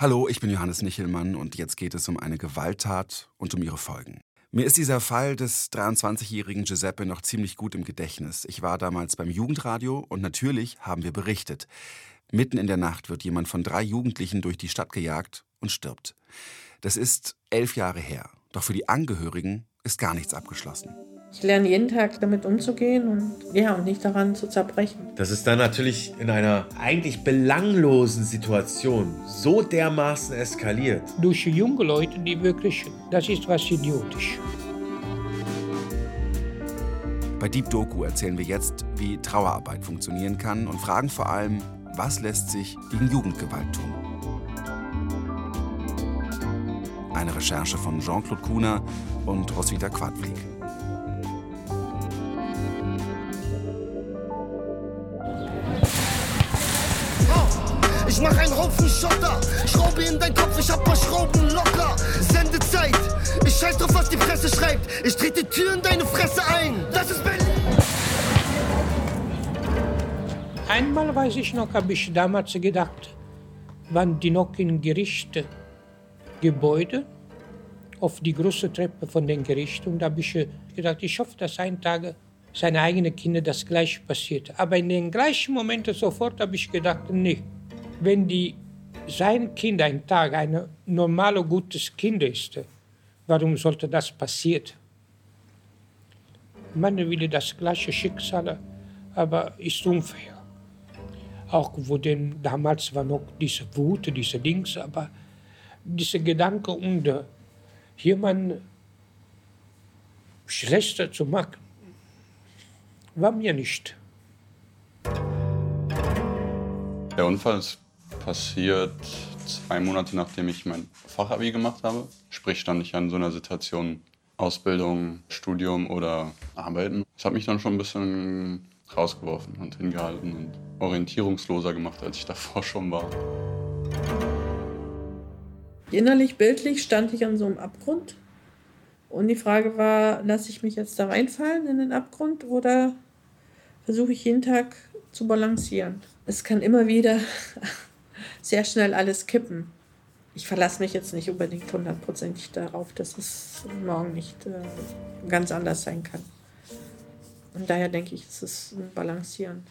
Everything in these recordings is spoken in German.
Hallo, ich bin Johannes Nichelmann und jetzt geht es um eine Gewalttat und um ihre Folgen. Mir ist dieser Fall des 23-jährigen Giuseppe noch ziemlich gut im Gedächtnis. Ich war damals beim Jugendradio und natürlich haben wir berichtet. Mitten in der Nacht wird jemand von drei Jugendlichen durch die Stadt gejagt und stirbt. Das ist elf Jahre her. Doch für die Angehörigen ist gar nichts abgeschlossen. Ich lerne jeden Tag damit umzugehen und ja, und nicht daran zu zerbrechen. Das ist dann natürlich in einer eigentlich belanglosen Situation so dermaßen eskaliert. Durch junge Leute, die wirklich, das ist was idiotisch. Bei Deep Doku erzählen wir jetzt, wie Trauerarbeit funktionieren kann und fragen vor allem, was lässt sich gegen Jugendgewalt tun. Eine Recherche von Jean-Claude Kuhner und Roswitha Quadflieg. Ich mach einen Haufen Schotter, Schraube in dein Kopf, ich hab paar Schrauben locker. Sendezeit, ich scheiß drauf, was die Presse schreibt. Ich trete die Tür in deine Fresse ein. Das ist Berlin. Einmal weiß ich noch, habe ich damals gedacht, waren die noch in Gerichtsgebäude auf die große Treppe von den Gerichten. Und da habe ich gedacht, ich hoffe, dass ein Tag seine eigenen Kinder das gleiche passiert. Aber in den gleichen Momenten sofort habe ich gedacht, nee, wenn die, sein Kind ein Tag ein normales, gutes Kind ist, warum sollte das passieren? Man will das gleiche Schicksal, aber ist unfair. Auch wo denn damals war noch diese Wut, diese Dings, aber diese Gedanke und jemand schlechter zu machen, war mir nicht. Der Unfall ist passiert zwei Monate nachdem ich mein Fachabi gemacht habe. Sprich, stand ich an so einer Situation Ausbildung, Studium oder Arbeiten. Das hat mich dann schon ein bisschen rausgeworfen und hingehalten und orientierungsloser gemacht, als ich davor schon war. Innerlich, bildlich stand ich an so einem Abgrund. Und die Frage war, lasse ich mich jetzt da reinfallen in den Abgrund oder versuche ich jeden Tag zu balancieren? Es kann immer wieder sehr schnell alles kippen. Ich verlasse mich jetzt nicht unbedingt hundertprozentig darauf, dass es morgen nicht äh, ganz anders sein kann. Und daher denke ich, es ist ein Balancieren.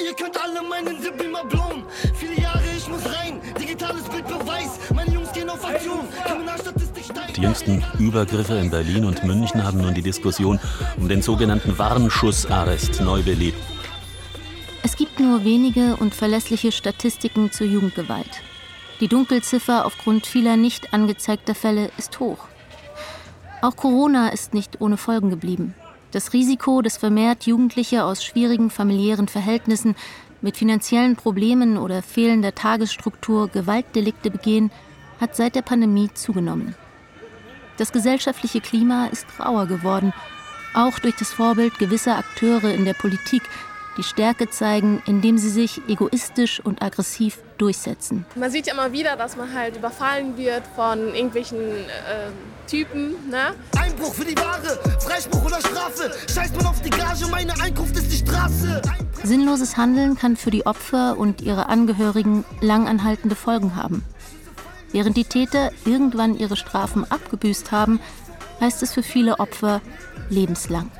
Ihr könnt alle meinen Sipp immer blown. Viele Jahre, ich muss rein. Digitales Bildbeweis. Meine Jungs gehen auf Aktion. Kriminalstatistik steigt. Die jüngsten Übergriffe in Berlin und München haben nun die Diskussion um den sogenannten Warnschussarrest neu belebt. Nur wenige und verlässliche Statistiken zur Jugendgewalt. Die Dunkelziffer aufgrund vieler nicht angezeigter Fälle ist hoch. Auch Corona ist nicht ohne Folgen geblieben. Das Risiko, dass vermehrt Jugendliche aus schwierigen familiären Verhältnissen mit finanziellen Problemen oder fehlender Tagesstruktur Gewaltdelikte begehen, hat seit der Pandemie zugenommen. Das gesellschaftliche Klima ist rauer geworden, auch durch das Vorbild gewisser Akteure in der Politik, die Stärke zeigen, indem sie sich egoistisch und aggressiv durchsetzen. Man sieht ja immer wieder, dass man halt überfallen wird von irgendwelchen äh, Typen. Ne? Einbruch für die Ware, Freispruch oder Strafe. Scheiß man auf die Gage, meine Einkunft ist die Straße. Sinnloses Handeln kann für die Opfer und ihre Angehörigen langanhaltende Folgen haben. Während die Täter irgendwann ihre Strafen abgebüßt haben, heißt es für viele Opfer lebenslang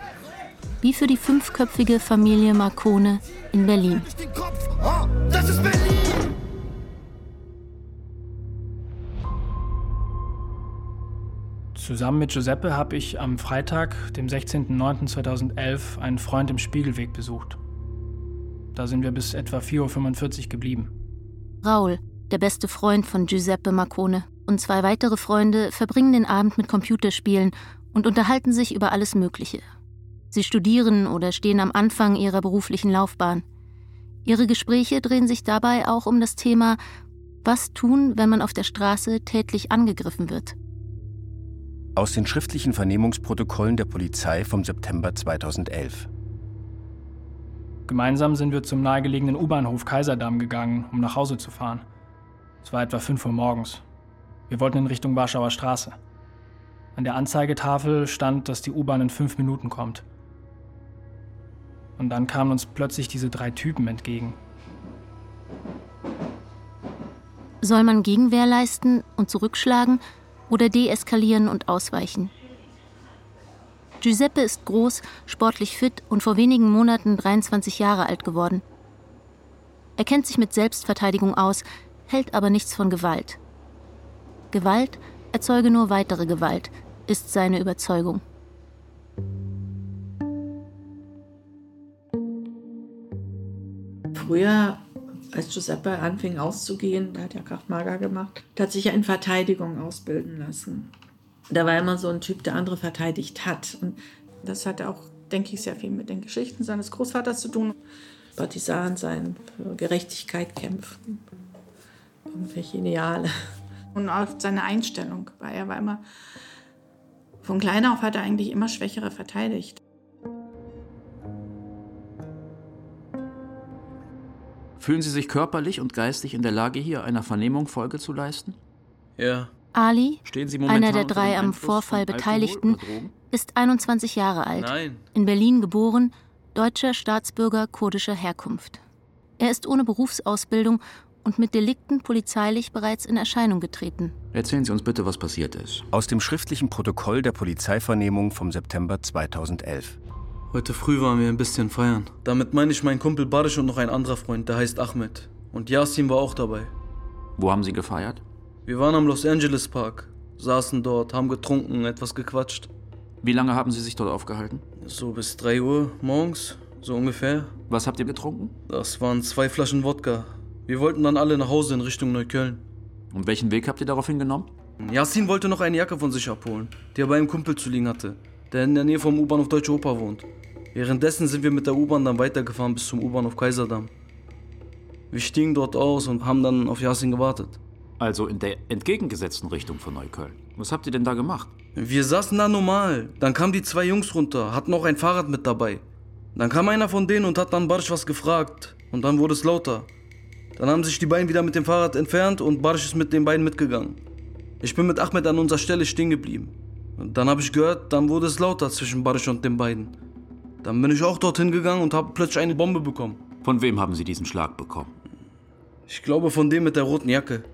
wie für die fünfköpfige Familie Marcone in Berlin. Das ist Berlin! Zusammen mit Giuseppe habe ich am Freitag, dem 16.09.2011, einen Freund im Spiegelweg besucht. Da sind wir bis etwa 4.45 Uhr geblieben. Raul, der beste Freund von Giuseppe Marcone, und zwei weitere Freunde verbringen den Abend mit Computerspielen und unterhalten sich über alles Mögliche, Sie studieren oder stehen am Anfang ihrer beruflichen Laufbahn. Ihre Gespräche drehen sich dabei auch um das Thema, was tun, wenn man auf der Straße tätlich angegriffen wird. Aus den schriftlichen Vernehmungsprotokollen der Polizei vom September 2011. Gemeinsam sind wir zum nahegelegenen U-Bahnhof Kaiserdamm gegangen, um nach Hause zu fahren. Es war etwa 5 Uhr morgens. Wir wollten in Richtung Warschauer Straße. An der Anzeigetafel stand, dass die U-Bahn in fünf Minuten kommt. Und dann kamen uns plötzlich diese drei Typen entgegen. Soll man Gegenwehr leisten und zurückschlagen oder deeskalieren und ausweichen? Giuseppe ist groß, sportlich fit und vor wenigen Monaten 23 Jahre alt geworden. Er kennt sich mit Selbstverteidigung aus, hält aber nichts von Gewalt. Gewalt erzeuge nur weitere Gewalt, ist seine Überzeugung. Früher, als Giuseppe anfing auszugehen, der hat ja Kraftmager gemacht, hat sich in Verteidigung ausbilden lassen. Da war immer so ein Typ, der andere verteidigt hat. Und das hatte auch, denke ich, sehr viel mit den Geschichten seines Großvaters zu tun. Partisan sein, für Gerechtigkeit kämpfen, irgendwelche Ideale. Und auch seine Einstellung, weil er war immer, von klein auf hat er eigentlich immer Schwächere verteidigt. Fühlen Sie sich körperlich und geistig in der Lage, hier einer Vernehmung Folge zu leisten? Ja. Ali, Stehen Sie momentan einer der drei am Vorfall Beteiligten, ist 21 Jahre alt. Nein. In Berlin geboren, deutscher Staatsbürger kurdischer Herkunft. Er ist ohne Berufsausbildung und mit Delikten polizeilich bereits in Erscheinung getreten. Erzählen Sie uns bitte, was passiert ist. Aus dem schriftlichen Protokoll der Polizeivernehmung vom September 2011. Heute früh waren wir ein bisschen feiern. Damit meine ich meinen Kumpel Barisch und noch ein anderer Freund, der heißt Ahmed. Und Yasin war auch dabei. Wo haben Sie gefeiert? Wir waren am Los Angeles Park, saßen dort, haben getrunken, etwas gequatscht. Wie lange haben Sie sich dort aufgehalten? So bis 3 Uhr morgens, so ungefähr. Was habt ihr getrunken? Das waren zwei Flaschen Wodka. Wir wollten dann alle nach Hause in Richtung Neukölln. Und welchen Weg habt ihr daraufhin genommen? Yasin wollte noch eine Jacke von sich abholen, die er bei einem Kumpel zu liegen hatte, der in der Nähe vom U-Bahnhof Deutsche Oper wohnt. Währenddessen sind wir mit der U-Bahn dann weitergefahren bis zum U-Bahnhof Kaiserdamm. Wir stiegen dort aus und haben dann auf Yasin gewartet. Also in der entgegengesetzten Richtung von Neukölln. Was habt ihr denn da gemacht? Wir saßen da normal. Dann kamen die zwei Jungs runter, hatten auch ein Fahrrad mit dabei. Dann kam einer von denen und hat dann Barsch was gefragt. Und dann wurde es lauter. Dann haben sich die beiden wieder mit dem Fahrrad entfernt und Barsch ist mit den beiden mitgegangen. Ich bin mit Ahmed an unserer Stelle stehen geblieben. Dann habe ich gehört, dann wurde es lauter zwischen Barsch und den beiden. Dann bin ich auch dorthin gegangen und habe plötzlich eine Bombe bekommen. Von wem haben Sie diesen Schlag bekommen? Ich glaube von dem mit der roten Jacke.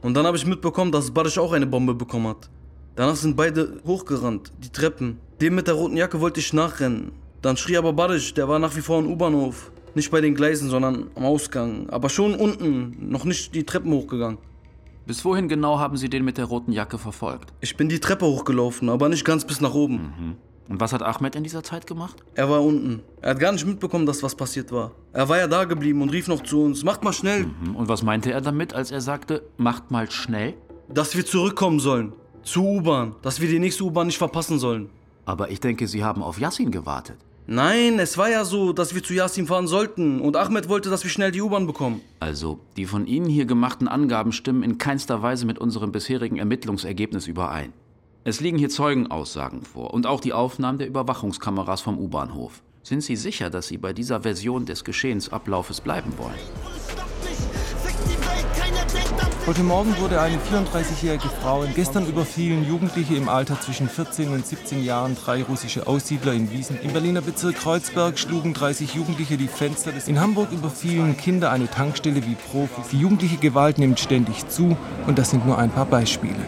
Und dann habe ich mitbekommen, dass Barisch auch eine Bombe bekommen hat. Danach sind beide hochgerannt, die Treppen. Dem mit der roten Jacke wollte ich nachrennen. Dann schrie aber Barisch, der war nach wie vor im U-Bahnhof. Nicht bei den Gleisen, sondern am Ausgang. Aber schon unten, noch nicht die Treppen hochgegangen. Bis wohin genau haben Sie den mit der roten Jacke verfolgt? Ich bin die Treppe hochgelaufen, aber nicht ganz bis nach oben. Mhm. Und was hat Ahmed in dieser Zeit gemacht? Er war unten. Er hat gar nicht mitbekommen, dass was passiert war. Er war ja da geblieben und rief noch zu uns, macht mal schnell. Mhm. Und was meinte er damit, als er sagte, macht mal schnell? Dass wir zurückkommen sollen. Zur U-Bahn. Dass wir die nächste U-Bahn nicht verpassen sollen. Aber ich denke, Sie haben auf Yassin gewartet. Nein, es war ja so, dass wir zu Yasin fahren sollten. Und Ahmed wollte, dass wir schnell die U-Bahn bekommen. Also, die von Ihnen hier gemachten Angaben stimmen in keinster Weise mit unserem bisherigen Ermittlungsergebnis überein. Es liegen hier Zeugenaussagen vor und auch die Aufnahmen der Überwachungskameras vom U-Bahnhof. Sind Sie sicher, dass Sie bei dieser Version des Geschehensablaufes bleiben wollen? Heute Morgen wurde eine 34-jährige Frau gestern überfielen Jugendliche im Alter zwischen 14 und 17 Jahren drei russische Aussiedler in Wiesen. Im Berliner Bezirk Kreuzberg schlugen 30 Jugendliche die Fenster des. In Hamburg überfielen Kinder eine Tankstelle wie Profis. Die jugendliche Gewalt nimmt ständig zu und das sind nur ein paar Beispiele.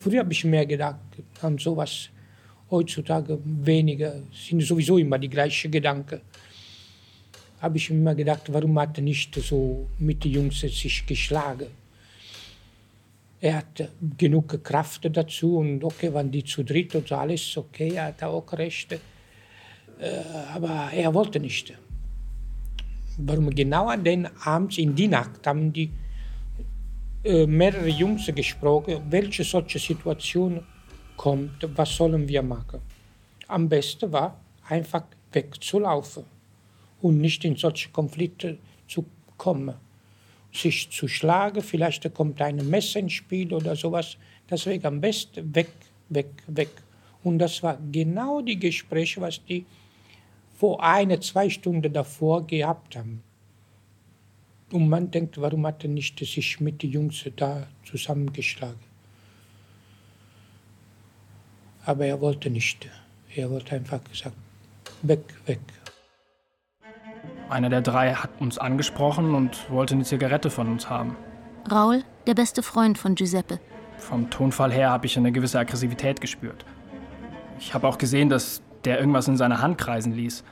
Früher habe ich mehr gedacht an sowas. Heutzutage weniger. Sind sowieso immer die gleichen Gedanken. Habe ich immer gedacht, warum hat er nicht so mit den Jungs sich geschlagen? Er hat genug Kraft dazu und okay, wenn die zu dritt und so alles okay, er hat auch Rechte. Aber er wollte nicht. Warum genau an den Abend in die Nacht haben die mehrere Jungs gesprochen, welche solche Situation kommt, was sollen wir machen. Am besten war, einfach wegzulaufen und nicht in solche Konflikte zu kommen. Sich zu schlagen, vielleicht kommt ein Messer ins Spiel oder sowas. Deswegen am besten weg, weg, weg. Und das war genau die Gespräche, was die vor eine, zwei Stunden davor gehabt haben. Und man denkt, warum hat er nicht sich mit den Jungs da zusammengeschlagen? Aber er wollte nicht. Er wollte einfach gesagt, weg, weg. Einer der drei hat uns angesprochen und wollte eine Zigarette von uns haben. Raul, der beste Freund von Giuseppe. Vom Tonfall her habe ich eine gewisse Aggressivität gespürt. Ich habe auch gesehen, dass der irgendwas in seiner Hand kreisen ließ.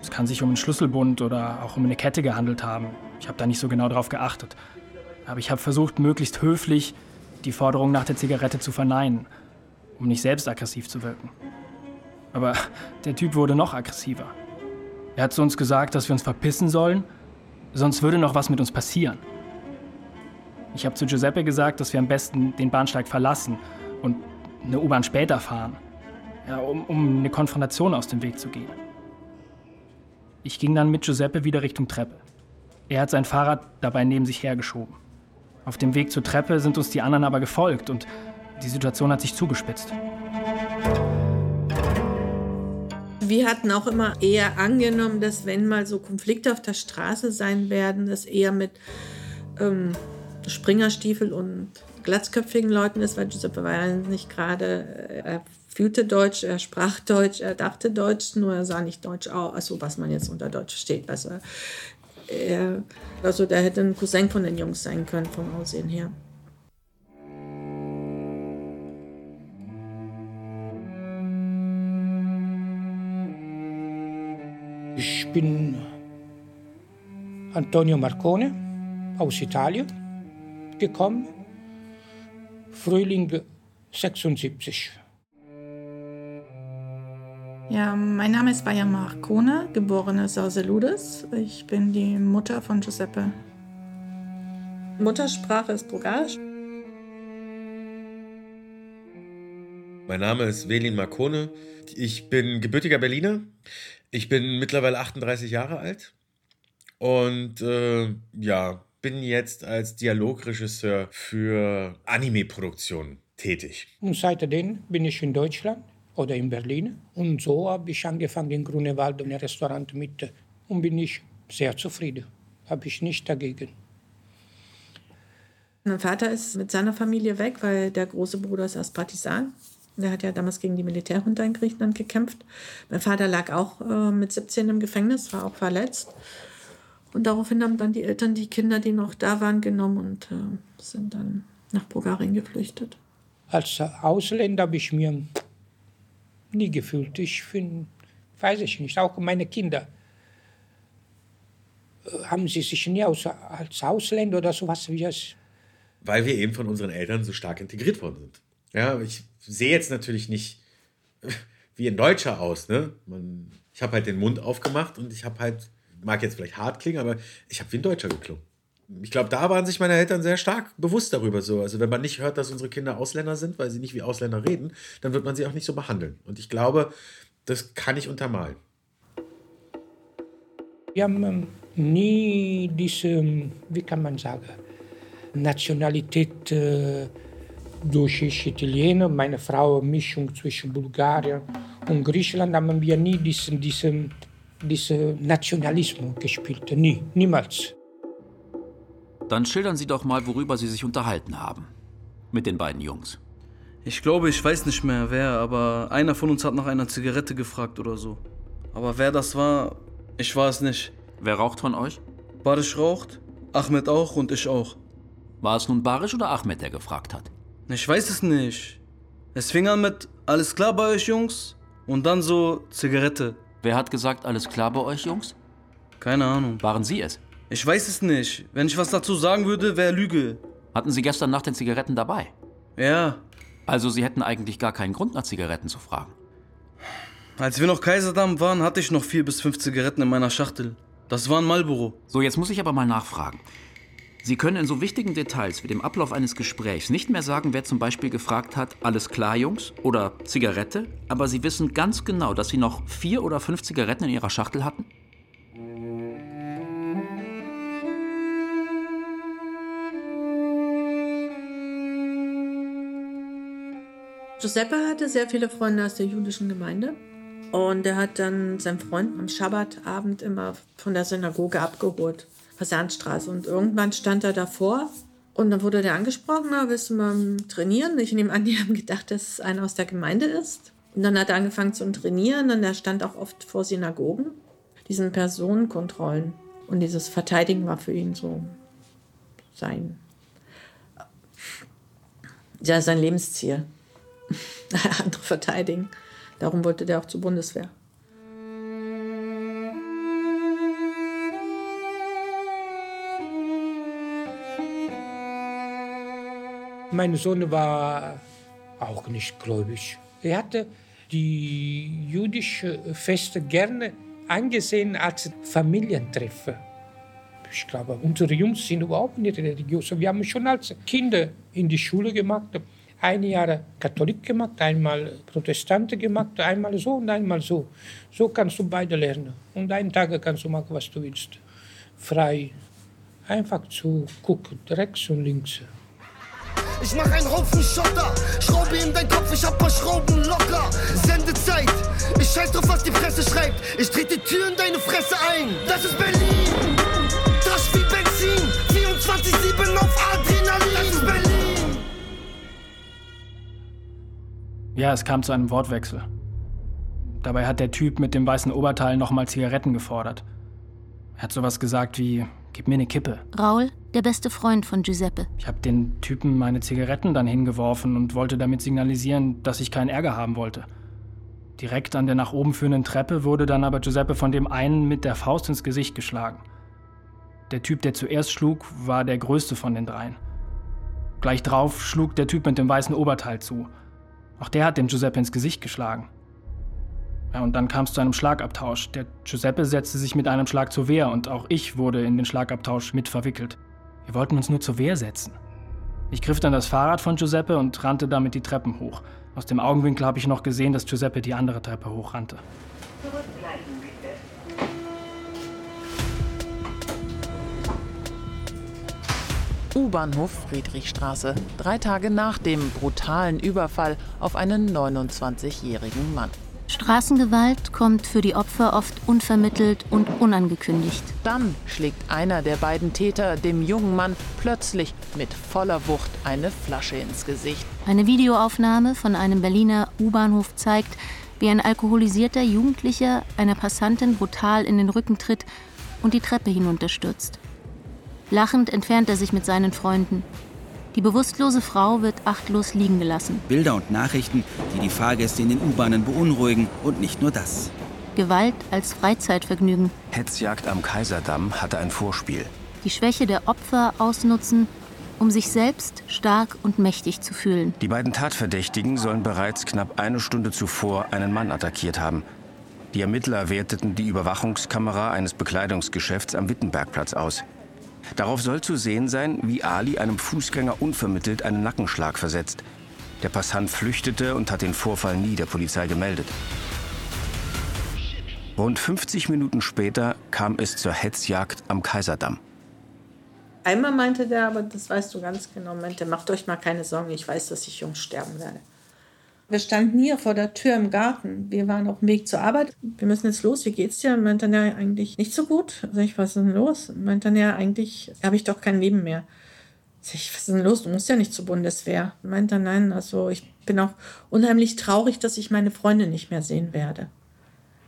Es kann sich um einen Schlüsselbund oder auch um eine Kette gehandelt haben. Ich habe da nicht so genau drauf geachtet. Aber ich habe versucht, möglichst höflich die Forderung nach der Zigarette zu verneinen, um nicht selbst aggressiv zu wirken. Aber der Typ wurde noch aggressiver. Er hat zu uns gesagt, dass wir uns verpissen sollen, sonst würde noch was mit uns passieren. Ich habe zu Giuseppe gesagt, dass wir am besten den Bahnsteig verlassen und eine U-Bahn später fahren, ja, um, um eine Konfrontation aus dem Weg zu gehen. Ich ging dann mit Giuseppe wieder Richtung Treppe. Er hat sein Fahrrad dabei neben sich hergeschoben. Auf dem Weg zur Treppe sind uns die anderen aber gefolgt und die Situation hat sich zugespitzt. Wir hatten auch immer eher angenommen, dass wenn mal so Konflikte auf der Straße sein werden, dass eher mit ähm, Springerstiefel und glatzköpfigen Leuten ist, weil Giuseppe war nicht gerade, äh, er fühlte Deutsch, er sprach Deutsch, er dachte Deutsch, nur er sah nicht Deutsch aus, also was man jetzt unter Deutsch versteht. Also, er, also der hätte ein Cousin von den Jungs sein können vom Aussehen her. Bin Antonio Marcone aus Italien gekommen, Frühling 76. Ja, mein Name ist Bayer Marcone, geborene Sauseludes. Ich bin die Mutter von Giuseppe. Muttersprache ist Bulgarisch. Mein Name ist Velin Marcone. Ich bin gebürtiger Berliner. Ich bin mittlerweile 38 Jahre alt. Und äh, ja, bin jetzt als Dialogregisseur für Anime-Produktionen tätig. Und seitdem bin ich in Deutschland oder in Berlin. Und so habe ich angefangen in Grunewald ein Restaurant mit und bin ich sehr zufrieden. Habe ich nicht dagegen. Mein Vater ist mit seiner Familie weg, weil der große Bruder ist erst Partisan. Der hat ja damals gegen die Militärjunta in Griechenland gekämpft. Mein Vater lag auch äh, mit 17 im Gefängnis, war auch verletzt. Und daraufhin haben dann die Eltern die Kinder, die noch da waren, genommen und äh, sind dann nach Bulgarien geflüchtet. Als Ausländer habe ich mir nie gefühlt. Ich finde, weiß ich nicht, auch meine Kinder äh, haben sie sich nie als, als Ausländer oder sowas wie es. Weil wir eben von unseren Eltern so stark integriert worden sind. Ja, ich sehe jetzt natürlich nicht wie ein Deutscher aus. Ne? Man, ich habe halt den Mund aufgemacht und ich habe halt, mag jetzt vielleicht hart klingen, aber ich habe wie ein Deutscher geklungen. Ich glaube, da waren sich meine Eltern sehr stark bewusst darüber so. Also wenn man nicht hört, dass unsere Kinder Ausländer sind, weil sie nicht wie Ausländer reden, dann wird man sie auch nicht so behandeln. Und ich glaube, das kann ich untermalen. Wir haben ähm, nie diese, wie kann man sagen, Nationalität äh, durch Italiener, meine Frau Mischung zwischen Bulgarien und Griechenland, haben wir nie diesen, diesen, diesen Nationalismus gespielt. Nie, niemals. Dann schildern Sie doch mal, worüber Sie sich unterhalten haben. Mit den beiden Jungs. Ich glaube, ich weiß nicht mehr wer, aber einer von uns hat nach einer Zigarette gefragt oder so. Aber wer das war, ich war es nicht. Wer raucht von euch? Barisch raucht, Ahmed auch und ich auch. War es nun Barisch oder Ahmed, der gefragt hat? Ich weiß es nicht. Es fing an mit Alles klar bei euch, Jungs? Und dann so Zigarette. Wer hat gesagt, alles klar bei euch, Jungs? Keine Ahnung. Waren Sie es? Ich weiß es nicht. Wenn ich was dazu sagen würde, wäre Lüge. Hatten Sie gestern Nacht den Zigaretten dabei? Ja. Also Sie hätten eigentlich gar keinen Grund, nach Zigaretten zu fragen. Als wir noch Kaiserdamm waren, hatte ich noch vier bis fünf Zigaretten in meiner Schachtel. Das war ein Marlboro. So, jetzt muss ich aber mal nachfragen. Sie können in so wichtigen Details wie dem Ablauf eines Gesprächs nicht mehr sagen, wer zum Beispiel gefragt hat, alles klar, Jungs, oder Zigarette, aber Sie wissen ganz genau, dass Sie noch vier oder fünf Zigaretten in Ihrer Schachtel hatten? Giuseppe hatte sehr viele Freunde aus der jüdischen Gemeinde. Und er hat dann seinen Freund am Schabbatabend immer von der Synagoge abgeholt, Versandstraße. Und irgendwann stand er davor und dann wurde der angesprochen, willst du mal trainieren? Ich nehme an, die haben gedacht, dass es einer aus der Gemeinde ist. Und dann hat er angefangen zu trainieren und er stand auch oft vor Synagogen, diesen Personenkontrollen. Und dieses Verteidigen war für ihn so sein, ja, sein Lebensziel. Andere verteidigen. Darum wollte der auch zur Bundeswehr. Mein Sohn war auch nicht gläubig. Er hatte die jüdische Feste gerne angesehen als Familientreffer. Ich glaube, unsere Jungs sind überhaupt nicht religiös. Wir haben schon als Kinder in die Schule gemacht, ein Jahr Katholik gemacht, einmal Protestante gemacht, einmal so und einmal so. So kannst du beide lernen. Und einen Tag kannst du machen, was du willst. Frei. Einfach zu gucken, rechts und links. Ich mach einen Haufen Schotter, Schraube in dein Kopf, ich hab paar Schrauben locker. Sendezeit, ich scheiß drauf, was die Presse schreibt. Ich trete die Tür in deine Fresse ein. Das ist Berlin. Trash wie Benzin, 24-7 auf Adrenalin. Das ist Berlin. Ja, es kam zu einem Wortwechsel. Dabei hat der Typ mit dem weißen Oberteil nochmal Zigaretten gefordert. Er hat sowas gesagt wie, gib mir eine Kippe. Raul, der beste Freund von Giuseppe. Ich habe den Typen meine Zigaretten dann hingeworfen und wollte damit signalisieren, dass ich keinen Ärger haben wollte. Direkt an der nach oben führenden Treppe wurde dann aber Giuseppe von dem einen mit der Faust ins Gesicht geschlagen. Der Typ, der zuerst schlug, war der größte von den dreien. Gleich drauf schlug der Typ mit dem weißen Oberteil zu. Auch der hat dem Giuseppe ins Gesicht geschlagen. Ja, und dann kam es zu einem Schlagabtausch. Der Giuseppe setzte sich mit einem Schlag zur Wehr und auch ich wurde in den Schlagabtausch mit verwickelt. Wir wollten uns nur zur Wehr setzen. Ich griff dann das Fahrrad von Giuseppe und rannte damit die Treppen hoch. Aus dem Augenwinkel habe ich noch gesehen, dass Giuseppe die andere Treppe hochrannte. U-Bahnhof Friedrichstraße, drei Tage nach dem brutalen Überfall auf einen 29-jährigen Mann. Straßengewalt kommt für die Opfer oft unvermittelt und unangekündigt. Dann schlägt einer der beiden Täter dem jungen Mann plötzlich mit voller Wucht eine Flasche ins Gesicht. Eine Videoaufnahme von einem Berliner U-Bahnhof zeigt, wie ein alkoholisierter Jugendlicher einer Passantin brutal in den Rücken tritt und die Treppe hinunterstürzt. Lachend entfernt er sich mit seinen Freunden. Die bewusstlose Frau wird achtlos liegen gelassen. Bilder und Nachrichten, die die Fahrgäste in den U-Bahnen beunruhigen und nicht nur das. Gewalt als Freizeitvergnügen. Hetzjagd am Kaiserdamm hatte ein Vorspiel. Die Schwäche der Opfer ausnutzen, um sich selbst stark und mächtig zu fühlen. Die beiden Tatverdächtigen sollen bereits knapp eine Stunde zuvor einen Mann attackiert haben. Die Ermittler werteten die Überwachungskamera eines Bekleidungsgeschäfts am Wittenbergplatz aus. Darauf soll zu sehen sein, wie Ali einem Fußgänger unvermittelt einen Nackenschlag versetzt. Der Passant flüchtete und hat den Vorfall nie der Polizei gemeldet. Rund 50 Minuten später kam es zur Hetzjagd am Kaiserdamm. Einmal meinte der, aber das weißt du ganz genau, meinte, macht euch mal keine Sorgen, ich weiß, dass ich jung sterben werde. Wir standen hier vor der Tür im Garten. Wir waren auf dem Weg zur Arbeit. Wir müssen jetzt los. Wie geht's dir? Und meinte ja eigentlich nicht so gut. Also ich, was ist denn los? Und meinte ja eigentlich habe ich doch kein Leben mehr. Sag ich, was ist denn los? Du musst ja nicht zur Bundeswehr. Und meinte dann nein, also ich bin auch unheimlich traurig, dass ich meine Freunde nicht mehr sehen werde.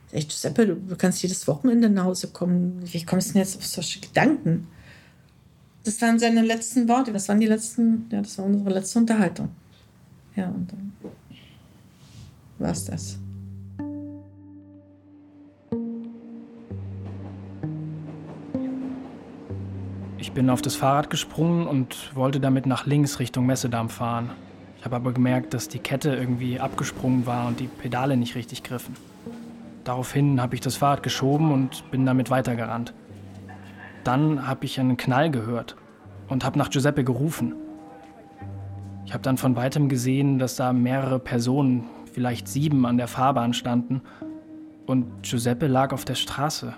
Sag ich, Giuseppe, du, du kannst jedes Wochenende nach Hause kommen. Wie kommst du denn jetzt auf solche Gedanken? Das waren seine letzten Worte. Das waren die letzten, ja, das war unsere letzte Unterhaltung. Ja, und dann war es das. Ich bin auf das Fahrrad gesprungen und wollte damit nach links Richtung Messedamm fahren. Ich habe aber gemerkt, dass die Kette irgendwie abgesprungen war und die Pedale nicht richtig griffen. Daraufhin habe ich das Fahrrad geschoben und bin damit weitergerannt. Dann habe ich einen Knall gehört und habe nach Giuseppe gerufen. Ich habe dann von weitem gesehen, dass da mehrere Personen, vielleicht sieben, an der Fahrbahn standen und Giuseppe lag auf der Straße.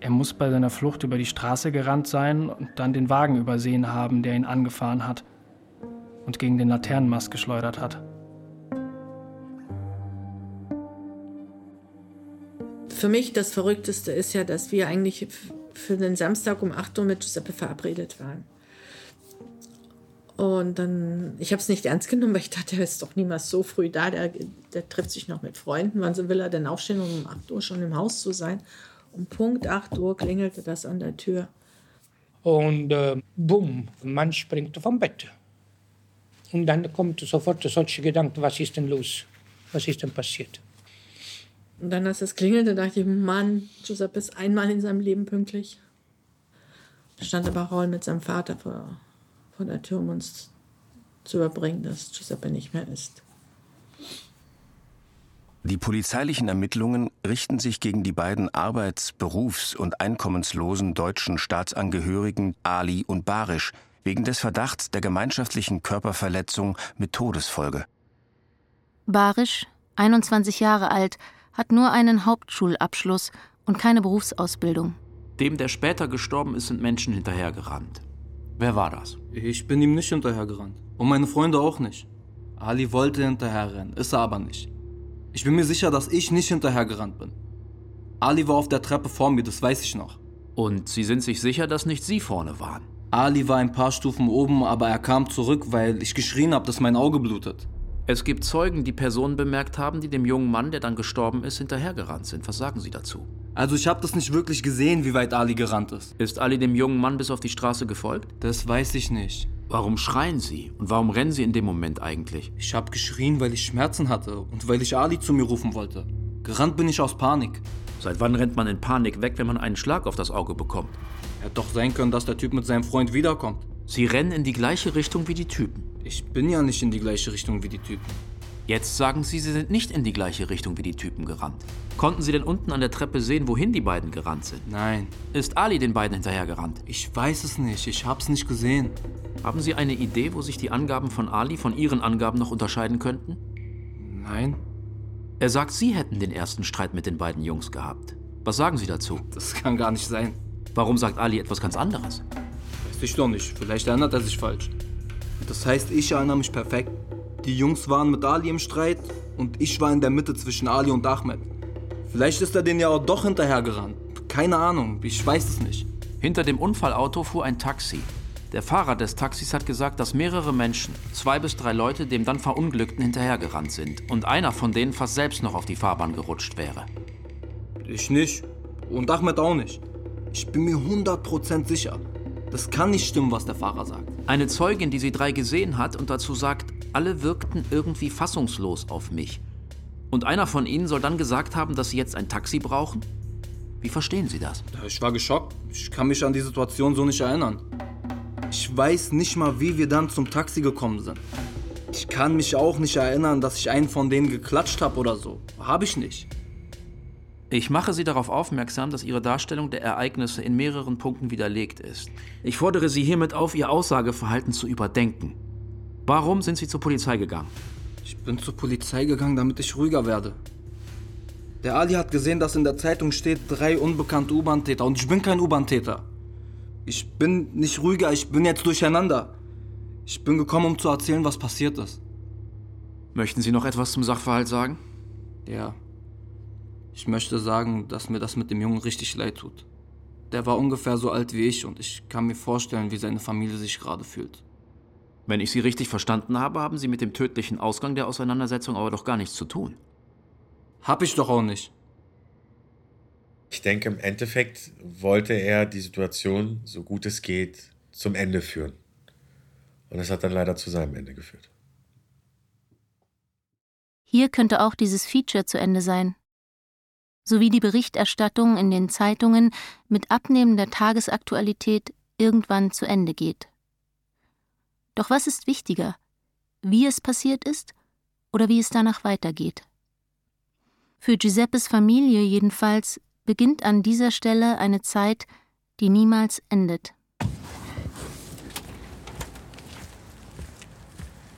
Er muss bei seiner Flucht über die Straße gerannt sein und dann den Wagen übersehen haben, der ihn angefahren hat und gegen den Laternenmast geschleudert hat. Für mich das Verrückteste ist ja, dass wir eigentlich für den Samstag um 8 Uhr mit Giuseppe verabredet waren. Und dann, ich habe es nicht ernst genommen, weil ich dachte, er ist doch niemals so früh da. Der, der trifft sich noch mit Freunden. Wann will er denn aufstehen, um um 8 Uhr schon im Haus zu sein? Um Punkt 8 Uhr klingelte das an der Tür. Und äh, bumm, man springt vom Bett. Und dann kommt sofort solche Gedanken, was ist denn los? Was ist denn passiert? Und dann, als es klingelte, dachte ich, Mann, Giuseppe ist einmal in seinem Leben pünktlich. Da stand aber Raul mit seinem Vater vor, vor der Tür, um uns zu überbringen, dass Giuseppe nicht mehr ist. Die polizeilichen Ermittlungen richten sich gegen die beiden arbeits-, berufs- und einkommenslosen deutschen Staatsangehörigen Ali und Barisch wegen des Verdachts der gemeinschaftlichen Körperverletzung mit Todesfolge. Barisch, 21 Jahre alt, hat nur einen Hauptschulabschluss und keine Berufsausbildung. Dem, der später gestorben ist, sind Menschen hinterhergerannt. Wer war das? Ich bin ihm nicht hinterhergerannt. Und meine Freunde auch nicht. Ali wollte hinterherrennen, ist er aber nicht. Ich bin mir sicher, dass ich nicht hinterhergerannt bin. Ali war auf der Treppe vor mir, das weiß ich noch. Und Sie sind sich sicher, dass nicht Sie vorne waren? Ali war ein paar Stufen oben, aber er kam zurück, weil ich geschrien habe, dass mein Auge blutet. Es gibt Zeugen, die Personen bemerkt haben, die dem jungen Mann, der dann gestorben ist, hinterhergerannt sind. Was sagen Sie dazu? Also ich habe das nicht wirklich gesehen, wie weit Ali gerannt ist. Ist Ali dem jungen Mann bis auf die Straße gefolgt? Das weiß ich nicht. Warum schreien Sie? Und warum rennen Sie in dem Moment eigentlich? Ich habe geschrien, weil ich Schmerzen hatte und weil ich Ali zu mir rufen wollte. Gerannt bin ich aus Panik. Seit wann rennt man in Panik weg, wenn man einen Schlag auf das Auge bekommt? Hätte doch sein können, dass der Typ mit seinem Freund wiederkommt. Sie rennen in die gleiche Richtung wie die Typen. Ich bin ja nicht in die gleiche Richtung wie die Typen. Jetzt sagen Sie, Sie sind nicht in die gleiche Richtung wie die Typen gerannt. Konnten Sie denn unten an der Treppe sehen, wohin die beiden gerannt sind? Nein. Ist Ali den beiden hinterhergerannt? Ich weiß es nicht. Ich hab's nicht gesehen. Haben Sie eine Idee, wo sich die Angaben von Ali von Ihren Angaben noch unterscheiden könnten? Nein. Er sagt, Sie hätten den ersten Streit mit den beiden Jungs gehabt. Was sagen Sie dazu? Das kann gar nicht sein. Warum sagt Ali etwas ganz anderes? Weiß ich doch nicht. Vielleicht erinnert er sich falsch. Das heißt, ich erinnere mich perfekt. Die Jungs waren mit Ali im Streit und ich war in der Mitte zwischen Ali und Ahmed. Vielleicht ist er den ja auch doch hinterhergerannt. Keine Ahnung, ich weiß es nicht. Hinter dem Unfallauto fuhr ein Taxi. Der Fahrer des Taxis hat gesagt, dass mehrere Menschen, zwei bis drei Leute, dem dann Verunglückten hinterhergerannt sind und einer von denen fast selbst noch auf die Fahrbahn gerutscht wäre. Ich nicht. Und Ahmed auch nicht. Ich bin mir 100% sicher. Das kann nicht stimmen, was der Fahrer sagt. Eine Zeugin, die sie drei gesehen hat und dazu sagt, alle wirkten irgendwie fassungslos auf mich. Und einer von ihnen soll dann gesagt haben, dass sie jetzt ein Taxi brauchen? Wie verstehen Sie das? Ich war geschockt. Ich kann mich an die Situation so nicht erinnern. Ich weiß nicht mal, wie wir dann zum Taxi gekommen sind. Ich kann mich auch nicht erinnern, dass ich einen von denen geklatscht habe oder so. Habe ich nicht. Ich mache Sie darauf aufmerksam, dass Ihre Darstellung der Ereignisse in mehreren Punkten widerlegt ist. Ich fordere Sie hiermit auf, Ihr Aussageverhalten zu überdenken. Warum sind Sie zur Polizei gegangen? Ich bin zur Polizei gegangen, damit ich ruhiger werde. Der Ali hat gesehen, dass in der Zeitung steht, drei unbekannte U-Bahn-Täter und ich bin kein U-Bahn-Täter. Ich bin nicht ruhiger, ich bin jetzt durcheinander. Ich bin gekommen, um zu erzählen, was passiert ist. Möchten Sie noch etwas zum Sachverhalt sagen? Ja. Ich möchte sagen, dass mir das mit dem Jungen richtig leid tut. Der war ungefähr so alt wie ich und ich kann mir vorstellen, wie seine Familie sich gerade fühlt. Wenn ich Sie richtig verstanden habe, haben Sie mit dem tödlichen Ausgang der Auseinandersetzung aber doch gar nichts zu tun. Hab ich doch auch nicht. Ich denke, im Endeffekt wollte er die Situation, so gut es geht, zum Ende führen. Und es hat dann leider zu seinem Ende geführt. Hier könnte auch dieses Feature zu Ende sein. Sowie die Berichterstattung in den Zeitungen mit abnehmender Tagesaktualität irgendwann zu Ende geht. Doch was ist wichtiger? Wie es passiert ist oder wie es danach weitergeht? Für Giuseppes Familie jedenfalls beginnt an dieser Stelle eine Zeit, die niemals endet.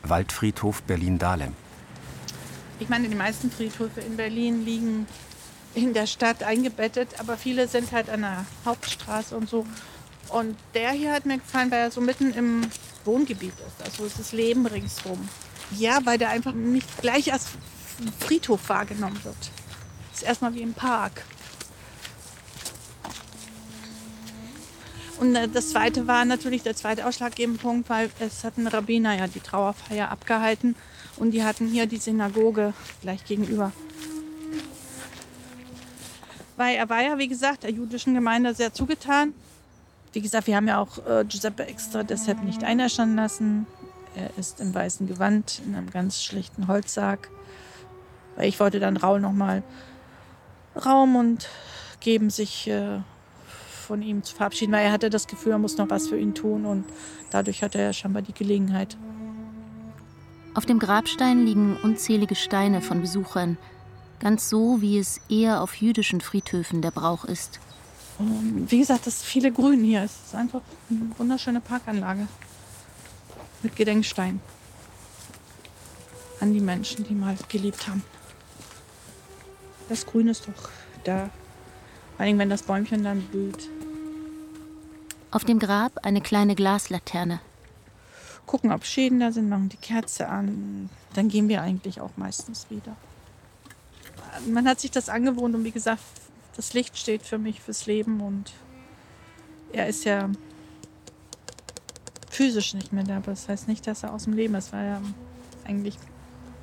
Waldfriedhof Berlin-Dahlem. Ich meine, die meisten Friedhöfe in Berlin liegen in der Stadt eingebettet, aber viele sind halt an der Hauptstraße und so. Und der hier hat mir gefallen, weil er so mitten im Wohngebiet ist. Also es ist Leben ringsherum. Ja, weil der einfach nicht gleich als Friedhof wahrgenommen wird. Ist erstmal wie im Park. Und äh, das zweite war natürlich der zweite ausschlaggebende Punkt, weil es hat ein Rabbiner ja die Trauerfeier abgehalten und die hatten hier die Synagoge gleich gegenüber. weil er war ja, wie gesagt, der jüdischen Gemeinde sehr zugetan. Wie gesagt, wir haben ja auch äh, Giuseppe extra deshalb nicht einerstanden lassen. Er ist im weißen Gewand in einem ganz schlichten Holzsarg. Weil ich wollte dann Raul nochmal Raum und geben, sich äh, von ihm zu verabschieden, weil er hatte das Gefühl, er muss noch was für ihn tun und dadurch hatte er scheinbar die Gelegenheit. Auf dem Grabstein liegen unzählige Steine von Besuchern, ganz so, wie es eher auf jüdischen Friedhöfen der Brauch ist. Und wie gesagt, das ist viele Grün hier. Es ist einfach eine wunderschöne Parkanlage mit Gedenkstein an die Menschen, die mal gelebt haben. Das Grün ist doch da. Vor allem, wenn das Bäumchen dann blüht. Auf dem Grab eine kleine Glaslaterne. Gucken, ob Schäden da sind, machen die Kerze an. Dann gehen wir eigentlich auch meistens wieder. Man hat sich das angewohnt und wie gesagt, das Licht steht für mich fürs Leben und er ist ja physisch nicht mehr da, aber das heißt nicht, dass er aus dem Leben ist, weil er eigentlich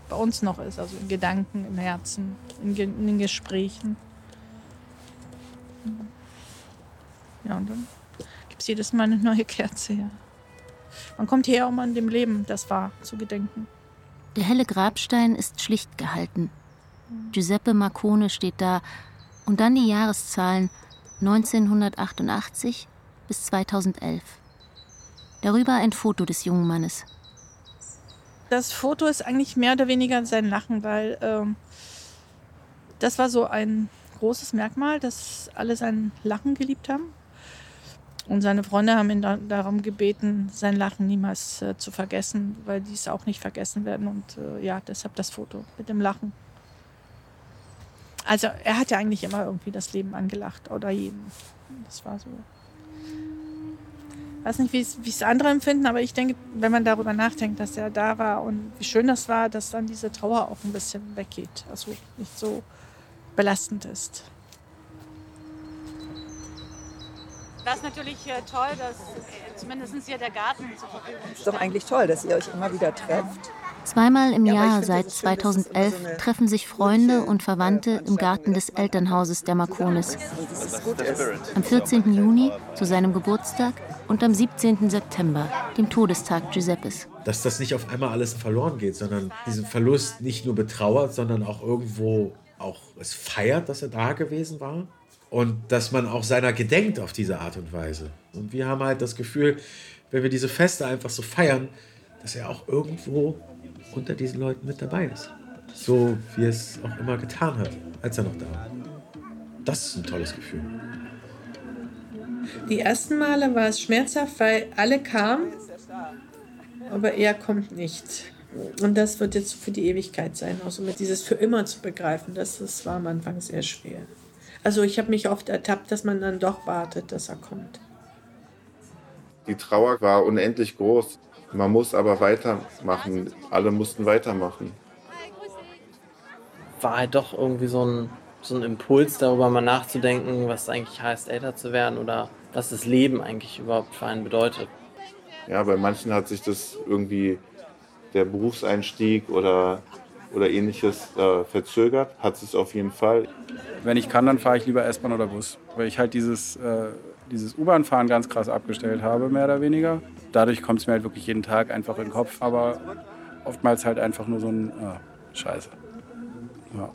bei uns noch ist, also in Gedanken, im Herzen, in, in den Gesprächen. Ja, und dann gibt es jedes Mal eine neue Kerze. Ja. Man kommt her, um an dem Leben, das war, zu gedenken. Der helle Grabstein ist schlicht gehalten. Giuseppe Marcone steht da und dann die Jahreszahlen 1988 bis 2011. Darüber ein Foto des jungen Mannes. Das Foto ist eigentlich mehr oder weniger sein Lachen, weil ähm, das war so ein großes Merkmal, dass alle sein Lachen geliebt haben. Und seine Freunde haben ihn da, darum gebeten, sein Lachen niemals äh, zu vergessen, weil die es auch nicht vergessen werden. Und äh, ja, deshalb das Foto mit dem Lachen. Also er hat ja eigentlich immer irgendwie das Leben angelacht oder jeden. Das war so. Ich weiß nicht, wie es andere empfinden, aber ich denke, wenn man darüber nachdenkt, dass er da war und wie schön das war, dass dann diese Trauer auch ein bisschen weggeht. Also nicht so belastend ist. Das ist natürlich äh, toll, dass äh, zumindest hier der Garten zur Verfügung steht. ist doch eigentlich toll, dass ihr euch immer wieder trefft. Zweimal im Jahr seit 2011 treffen sich Freunde und Verwandte im Garten des Elternhauses der Marconis. Am 14. Juni zu seinem Geburtstag und am 17. September, dem Todestag Giuseppes. Dass das nicht auf einmal alles verloren geht, sondern diesen Verlust nicht nur betrauert, sondern auch irgendwo auch es feiert, dass er da gewesen war. Und dass man auch seiner gedenkt auf diese Art und Weise. Und wir haben halt das Gefühl, wenn wir diese Feste einfach so feiern, dass er auch irgendwo unter diesen Leuten mit dabei ist. So wie er es auch immer getan hat, als er noch da war. Das ist ein tolles Gefühl. Die ersten Male war es schmerzhaft, weil alle kamen, aber er kommt nicht. Und das wird jetzt für die Ewigkeit sein, auch so mit dieses für immer zu begreifen, das, das war am Anfang sehr schwer. Also ich habe mich oft ertappt, dass man dann doch wartet, dass er kommt. Die Trauer war unendlich groß. Man muss aber weitermachen. Alle mussten weitermachen. War halt doch irgendwie so ein, so ein Impuls, darüber mal nachzudenken, was es eigentlich heißt, älter zu werden oder was das Leben eigentlich überhaupt für einen bedeutet. Ja, bei manchen hat sich das irgendwie der Berufseinstieg oder, oder ähnliches äh, verzögert. Hat es auf jeden Fall. Wenn ich kann, dann fahre ich lieber S-Bahn oder Bus, weil ich halt dieses, äh, dieses U-Bahn-Fahren ganz krass abgestellt habe, mehr oder weniger. Dadurch kommt es mir halt wirklich jeden Tag einfach in den Kopf, aber oftmals halt einfach nur so ein äh, Scheiße. Ja.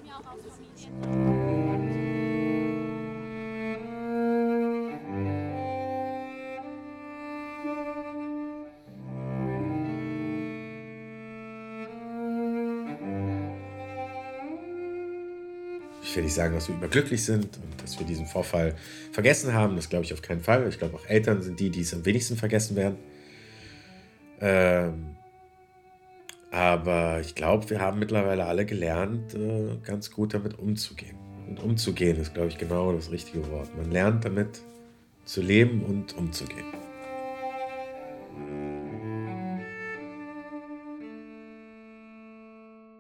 Ich will nicht sagen, dass wir überglücklich sind und dass wir diesen Vorfall vergessen haben. Das glaube ich auf keinen Fall. Ich glaube, auch Eltern sind die, die es am wenigsten vergessen werden. Ähm, aber ich glaube, wir haben mittlerweile alle gelernt, äh, ganz gut damit umzugehen. Und umzugehen ist, glaube ich, genau das richtige Wort. Man lernt damit zu leben und umzugehen.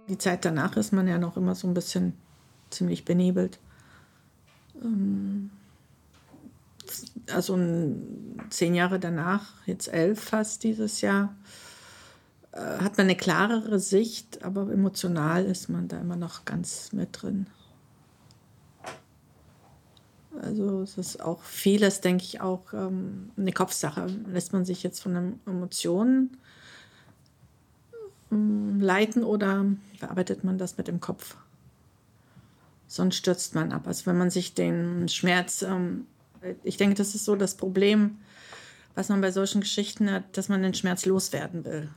Die Zeit danach ist man ja noch immer so ein bisschen ziemlich benebelt. Ähm, also zehn Jahre danach, jetzt elf fast dieses Jahr, äh, hat man eine klarere Sicht, aber emotional ist man da immer noch ganz mit drin. Also es ist auch vieles, denke ich, auch ähm, eine Kopfsache. Lässt man sich jetzt von den Emotionen ähm, leiten oder bearbeitet man das mit dem Kopf? Sonst stürzt man ab. Also wenn man sich den Schmerz, ähm, ich denke, das ist so das Problem, was man bei solchen Geschichten hat, dass man den Schmerz loswerden will.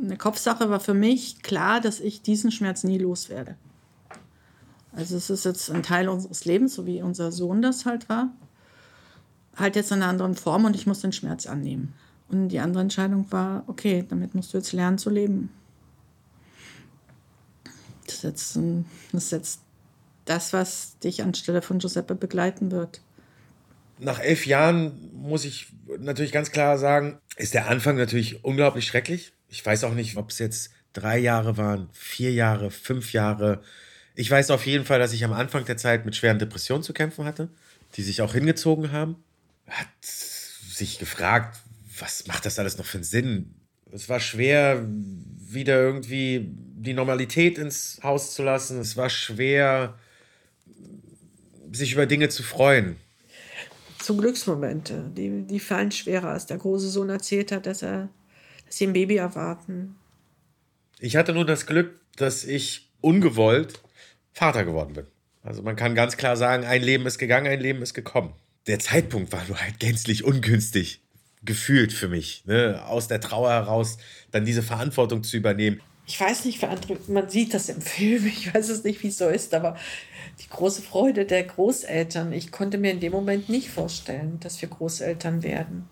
Eine Kopfsache war für mich klar, dass ich diesen Schmerz nie loswerde. Also es ist jetzt ein Teil unseres Lebens, so wie unser Sohn das halt war. Halt jetzt in einer anderen Form und ich muss den Schmerz annehmen. Und die andere Entscheidung war, okay, damit musst du jetzt lernen zu leben. Das ist jetzt, das, ist jetzt das, was dich anstelle von Giuseppe begleiten wird. Nach elf Jahren muss ich natürlich ganz klar sagen, ist der Anfang natürlich unglaublich schrecklich. Ich weiß auch nicht, ob es jetzt drei Jahre waren, vier Jahre, fünf Jahre. Ich weiß auf jeden Fall, dass ich am Anfang der Zeit mit schweren Depressionen zu kämpfen hatte, die sich auch hingezogen haben. Hat sich gefragt, was macht das alles noch für einen Sinn? Es war schwer, wieder irgendwie die Normalität ins Haus zu lassen. Es war schwer, sich über Dinge zu freuen. So Glücksmomente, die, die fallen schwerer, als der große Sohn erzählt hat, dass, er, dass sie ein Baby erwarten. Ich hatte nur das Glück, dass ich ungewollt Vater geworden bin. Also man kann ganz klar sagen, ein Leben ist gegangen, ein Leben ist gekommen. Der Zeitpunkt war nur halt gänzlich ungünstig gefühlt für mich, ne? aus der Trauer heraus dann diese Verantwortung zu übernehmen. Ich weiß nicht, für andere, man sieht das im Film, ich weiß es nicht, wie es so ist, aber die große Freude der Großeltern, ich konnte mir in dem Moment nicht vorstellen, dass wir Großeltern werden.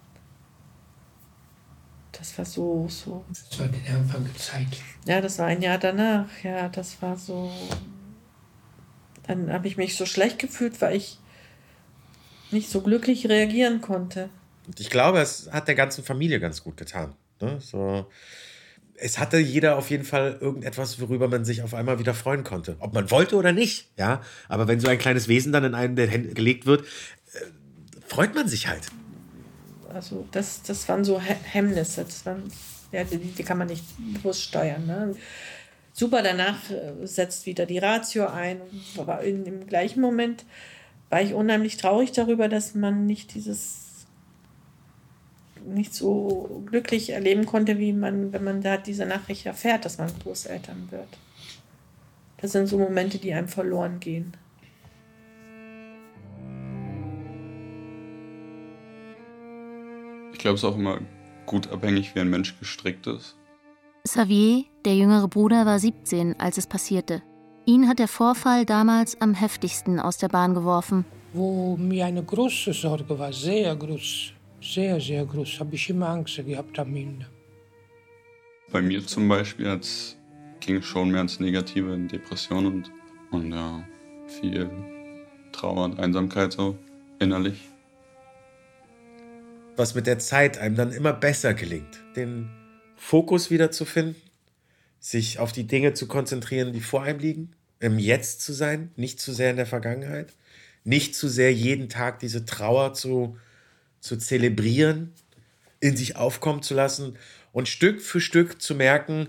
Das war so, so. Das war der Anfang der Zeit. Ja, das war ein Jahr danach. Ja, das war so. Dann habe ich mich so schlecht gefühlt, weil ich nicht so glücklich reagieren konnte. Und ich glaube, es hat der ganzen Familie ganz gut getan. Ne? So, es hatte jeder auf jeden Fall irgendetwas, worüber man sich auf einmal wieder freuen konnte. Ob man wollte oder nicht, ja. Aber wenn so ein kleines Wesen dann in einen gelegt wird, äh, freut man sich halt. Also das, das waren so Hemmnisse. Das waren, ja, die, die kann man nicht bewusst steuern. Ne? Super, danach äh, setzt wieder die Ratio ein. Aber in, im gleichen Moment war ich unheimlich traurig darüber, dass man nicht dieses nicht so glücklich erleben konnte, wie man, wenn man da diese Nachricht erfährt, dass man Großeltern wird. Das sind so Momente, die einem verloren gehen. Ich glaube, es ist auch immer gut abhängig, wie ein Mensch gestrickt ist. Xavier, der jüngere Bruder, war 17, als es passierte. Ihn hat der Vorfall damals am heftigsten aus der Bahn geworfen. Wo mir eine große Sorge war, sehr groß, sehr, sehr groß, habe ich immer Angst gehabt am Ende. Bei mir zum Beispiel ging es schon mehr ins Negative, in Depression und, und ja, viel Trauer und Einsamkeit so innerlich. Was mit der Zeit einem dann immer besser gelingt, den Fokus wiederzufinden, sich auf die Dinge zu konzentrieren, die vor einem liegen, im Jetzt zu sein, nicht zu sehr in der Vergangenheit, nicht zu sehr jeden Tag diese Trauer zu, zu zelebrieren, in sich aufkommen zu lassen und Stück für Stück zu merken,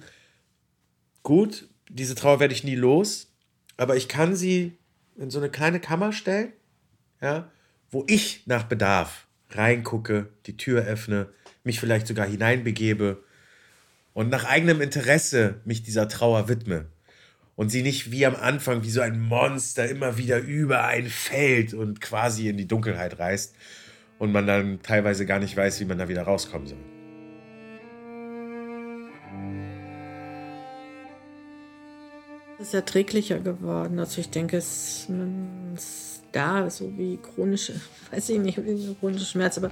gut, diese Trauer werde ich nie los, aber ich kann sie in so eine kleine Kammer stellen, ja, wo ich nach Bedarf reingucke, die Tür öffne, mich vielleicht sogar hineinbegebe und nach eigenem Interesse mich dieser Trauer widme und sie nicht wie am Anfang wie so ein Monster immer wieder über ein Feld und quasi in die Dunkelheit reißt und man dann teilweise gar nicht weiß, wie man da wieder rauskommen soll. Es ist erträglicher geworden. Also ich denke, es ist da, so wie chronische, weiß ich nicht, chronische Schmerz, aber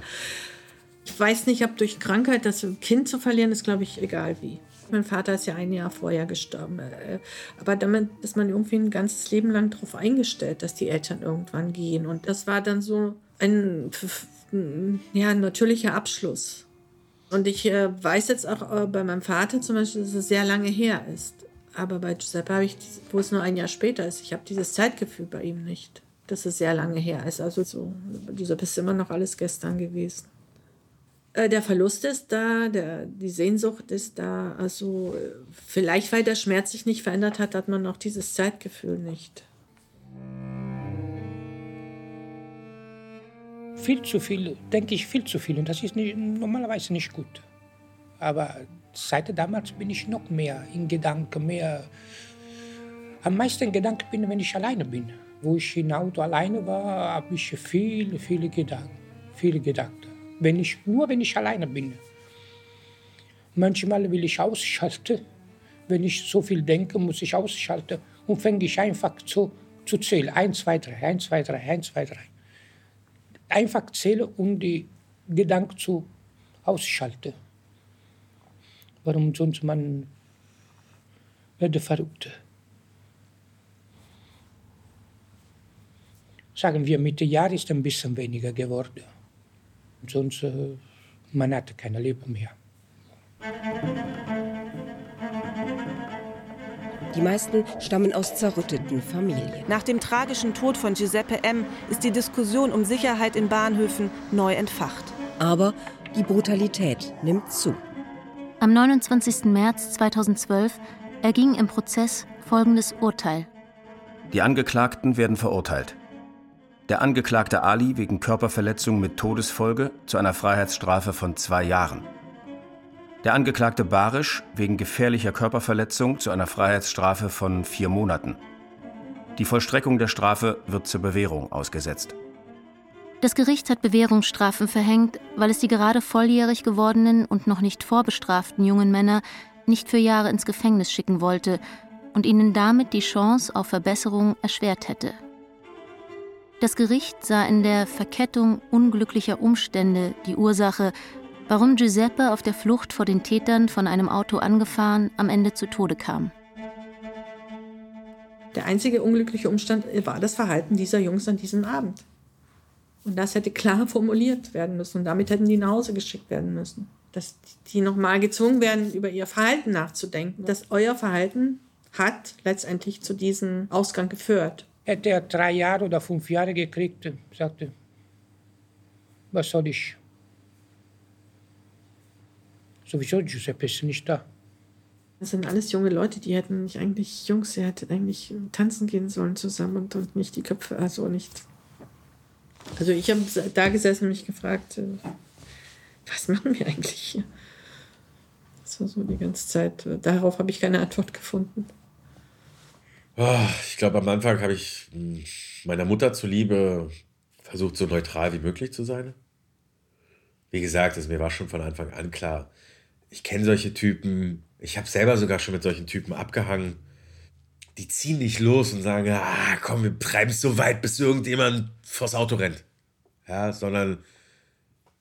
ich weiß nicht, ob durch Krankheit das Kind zu verlieren ist, glaube ich, egal wie. Mein Vater ist ja ein Jahr vorher gestorben. Äh, aber damit ist man irgendwie ein ganzes Leben lang darauf eingestellt, dass die Eltern irgendwann gehen. Und das war dann so ein ja, natürlicher Abschluss. Und ich äh, weiß jetzt auch äh, bei meinem Vater zum Beispiel, dass es sehr lange her ist. Aber bei Giuseppe habe ich, wo es nur ein Jahr später ist, ich habe dieses Zeitgefühl bei ihm nicht, dass es sehr lange her ist. Also so, Giuseppe ist immer noch alles gestern gewesen. Äh, der Verlust ist da, der, die Sehnsucht ist da. Also vielleicht, weil der Schmerz sich nicht verändert hat, hat man auch dieses Zeitgefühl nicht. Viel zu viel, denke ich viel zu viel und das ist nicht, normalerweise nicht gut. Aber seit damals bin ich noch mehr in Gedanken, mehr. Am meisten Gedanken bin, wenn ich alleine bin. Wo ich im Auto alleine war, habe ich viele, viele Gedanken, viele Gedanken. Wenn ich, nur wenn ich alleine bin. Manchmal will ich ausschalten. Wenn ich so viel denke, muss ich ausschalten und fange ich einfach zu, zu zählen. Eins, zwei, drei, eins, zwei, drei, eins, zwei, drei. Einfach zählen, um die Gedanken zu ausschalten. Warum sonst man werde verrückt? Sagen wir, mit dem Jahr ist ein bisschen weniger geworden. Sonst äh, man hat kein Leben mehr. Die meisten stammen aus zerrütteten Familien. Nach dem tragischen Tod von Giuseppe M. ist die Diskussion um Sicherheit in Bahnhöfen neu entfacht. Aber die Brutalität nimmt zu. Am 29. März 2012 erging im Prozess folgendes Urteil. Die Angeklagten werden verurteilt. Der Angeklagte Ali wegen Körperverletzung mit Todesfolge zu einer Freiheitsstrafe von zwei Jahren. Der Angeklagte Barisch wegen gefährlicher Körperverletzung zu einer Freiheitsstrafe von vier Monaten. Die Vollstreckung der Strafe wird zur Bewährung ausgesetzt. Das Gericht hat Bewährungsstrafen verhängt, weil es die gerade volljährig gewordenen und noch nicht vorbestraften jungen Männer nicht für Jahre ins Gefängnis schicken wollte und ihnen damit die Chance auf Verbesserung erschwert hätte. Das Gericht sah in der Verkettung unglücklicher Umstände die Ursache, warum Giuseppe auf der Flucht vor den Tätern von einem Auto angefahren am Ende zu Tode kam. Der einzige unglückliche Umstand war das Verhalten dieser Jungs an diesem Abend. Und das hätte klar formuliert werden müssen. Und damit hätten die nach Hause geschickt werden müssen. Dass die nochmal gezwungen werden, über ihr Verhalten nachzudenken. Dass euer Verhalten hat letztendlich zu diesem Ausgang geführt. Hätte er drei Jahre oder fünf Jahre gekriegt, sagte, was soll ich? Sowieso, Giuseppe ist nicht da. Das sind alles junge Leute, die hätten nicht eigentlich, Jungs, ihr hättet eigentlich tanzen gehen sollen zusammen und, und nicht die Köpfe, also nicht. Also ich habe da gesessen und mich gefragt, äh, was machen wir eigentlich hier? Das war so die ganze Zeit. äh, Darauf habe ich keine Antwort gefunden. Oh, ich glaube, am Anfang habe ich mh, meiner Mutter zuliebe versucht, so neutral wie möglich zu sein. Wie gesagt, es, mir war schon von Anfang an klar, ich kenne solche Typen. Ich habe selber sogar schon mit solchen Typen abgehangen. Die ziehen nicht los und sagen, ah, komm, wir treiben es so weit, bis irgendjemand vors Auto rennt. Ja, sondern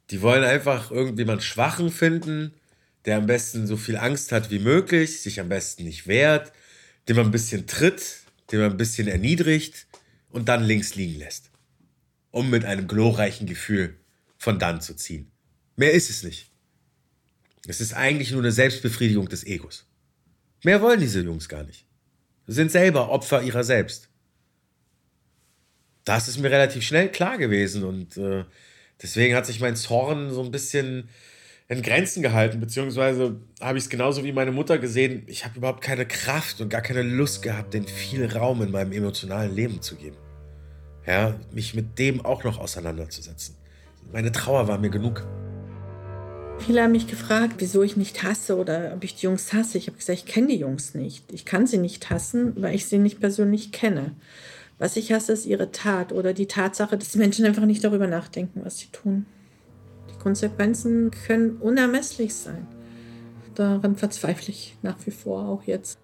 die wollen einfach irgendjemand Schwachen finden, der am besten so viel Angst hat wie möglich, sich am besten nicht wehrt, den man ein bisschen tritt, den man ein bisschen erniedrigt und dann links liegen lässt. Um mit einem glorreichen Gefühl von dann zu ziehen. Mehr ist es nicht. Es ist eigentlich nur eine Selbstbefriedigung des Egos. Mehr wollen diese Jungs gar nicht. Sie sind selber Opfer ihrer selbst. Das ist mir relativ schnell klar gewesen und äh, deswegen hat sich mein Zorn so ein bisschen in Grenzen gehalten, beziehungsweise habe ich es genauso wie meine Mutter gesehen. Ich habe überhaupt keine Kraft und gar keine Lust gehabt, den viel Raum in meinem emotionalen Leben zu geben. Ja, mich mit dem auch noch auseinanderzusetzen. Meine Trauer war mir genug. Viele haben mich gefragt, wieso ich nicht hasse oder ob ich die Jungs hasse. Ich habe gesagt, ich kenne die Jungs nicht. Ich kann sie nicht hassen, weil ich sie nicht persönlich kenne. Was ich hasse, ist ihre Tat oder die Tatsache, dass die Menschen einfach nicht darüber nachdenken, was sie tun. Die Konsequenzen können unermesslich sein. Daran verzweifle ich nach wie vor auch jetzt.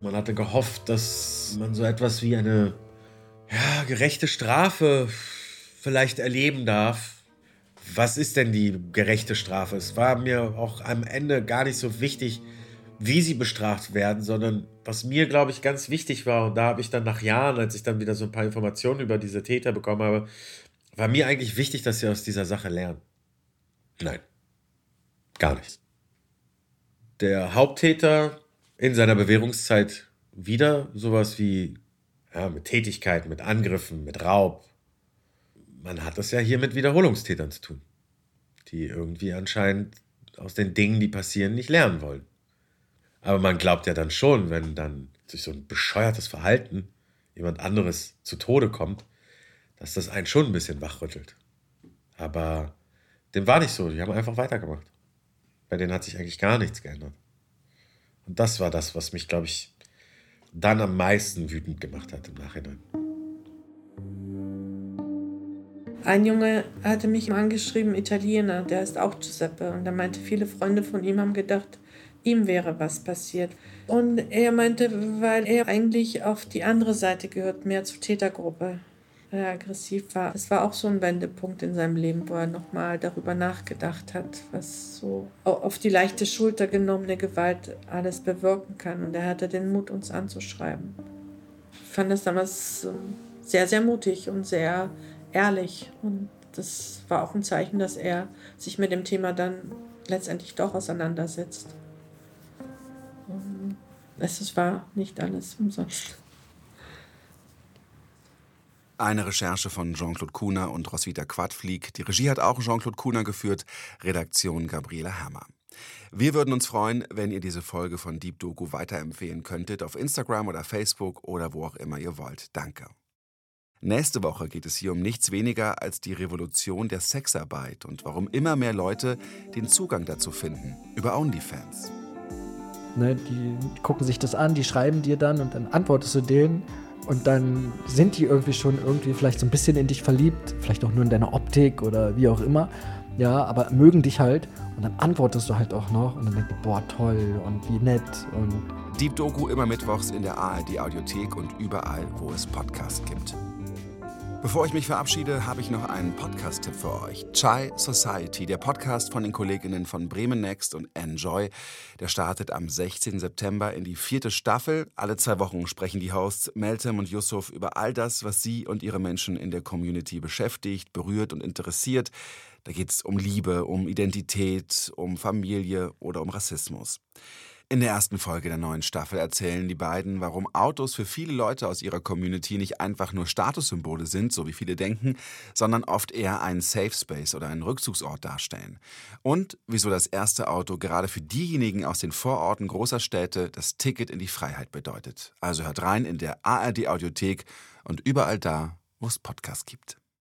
Man hatte gehofft, dass man so etwas wie eine ja, gerechte Strafe vielleicht erleben darf. Was ist denn die gerechte Strafe? Es war mir auch am Ende gar nicht so wichtig, wie sie bestraft werden, sondern was mir, glaube ich, ganz wichtig war, und da habe ich dann nach Jahren, als ich dann wieder so ein paar Informationen über diese Täter bekommen habe, war mir eigentlich wichtig, dass sie aus dieser Sache lernen. Nein, gar nicht. Der Haupttäter in seiner Bewährungszeit wieder sowas wie ja, mit Tätigkeiten, mit Angriffen, mit Raub. Man hat das ja hier mit Wiederholungstätern zu tun, die irgendwie anscheinend aus den Dingen, die passieren, nicht lernen wollen. Aber man glaubt ja dann schon, wenn dann durch so ein bescheuertes Verhalten jemand anderes zu Tode kommt, dass das einen schon ein bisschen wachrüttelt. Aber dem war nicht so. Die haben einfach weitergemacht. Bei denen hat sich eigentlich gar nichts geändert. Und das war das, was mich, glaube ich, dann am meisten wütend gemacht hat im Nachhinein. Ein Junge hatte mich angeschrieben, Italiener, der ist auch Giuseppe. Und er meinte, viele Freunde von ihm haben gedacht, ihm wäre was passiert. Und er meinte, weil er eigentlich auf die andere Seite gehört, mehr zur Tätergruppe, weil er aggressiv war. Es war auch so ein Wendepunkt in seinem Leben, wo er nochmal darüber nachgedacht hat, was so auf die leichte Schulter genommene Gewalt alles bewirken kann. Und er hatte den Mut, uns anzuschreiben. Ich fand das damals sehr, sehr mutig und sehr ehrlich. Und das war auch ein Zeichen, dass er sich mit dem Thema dann letztendlich doch auseinandersetzt. Es war nicht alles umsonst. Eine Recherche von Jean-Claude Kuhner und Roswitha Quadflieg. Die Regie hat auch Jean-Claude Kuhner geführt, Redaktion Gabriele Hammer. Wir würden uns freuen, wenn ihr diese Folge von Deep Doku weiterempfehlen könntet auf Instagram oder Facebook oder wo auch immer ihr wollt. Danke. Nächste Woche geht es hier um nichts weniger als die Revolution der Sexarbeit und warum immer mehr Leute den Zugang dazu finden über OnlyFans. Ne, die gucken sich das an, die schreiben dir dann und dann antwortest du denen und dann sind die irgendwie schon irgendwie vielleicht so ein bisschen in dich verliebt, vielleicht auch nur in deine Optik oder wie auch immer. Ja, aber mögen dich halt und dann antwortest du halt auch noch und dann denkst du, boah, toll und wie nett und. Deep Doku immer mittwochs in der ARD Audiothek und überall, wo es Podcasts gibt. Bevor ich mich verabschiede, habe ich noch einen Podcast-Tipp für euch. Chai Society, der Podcast von den Kolleginnen von Bremen Next und Enjoy. Der startet am 16. September in die vierte Staffel. Alle zwei Wochen sprechen die Hosts Meltem und Yusuf über all das, was sie und ihre Menschen in der Community beschäftigt, berührt und interessiert. Da geht es um Liebe, um Identität, um Familie oder um Rassismus. In der ersten Folge der neuen Staffel erzählen die beiden, warum Autos für viele Leute aus ihrer Community nicht einfach nur Statussymbole sind, so wie viele denken, sondern oft eher einen Safe Space oder einen Rückzugsort darstellen. Und wieso das erste Auto gerade für diejenigen aus den Vororten großer Städte das Ticket in die Freiheit bedeutet. Also hört rein in der ARD Audiothek und überall da, wo es Podcasts gibt.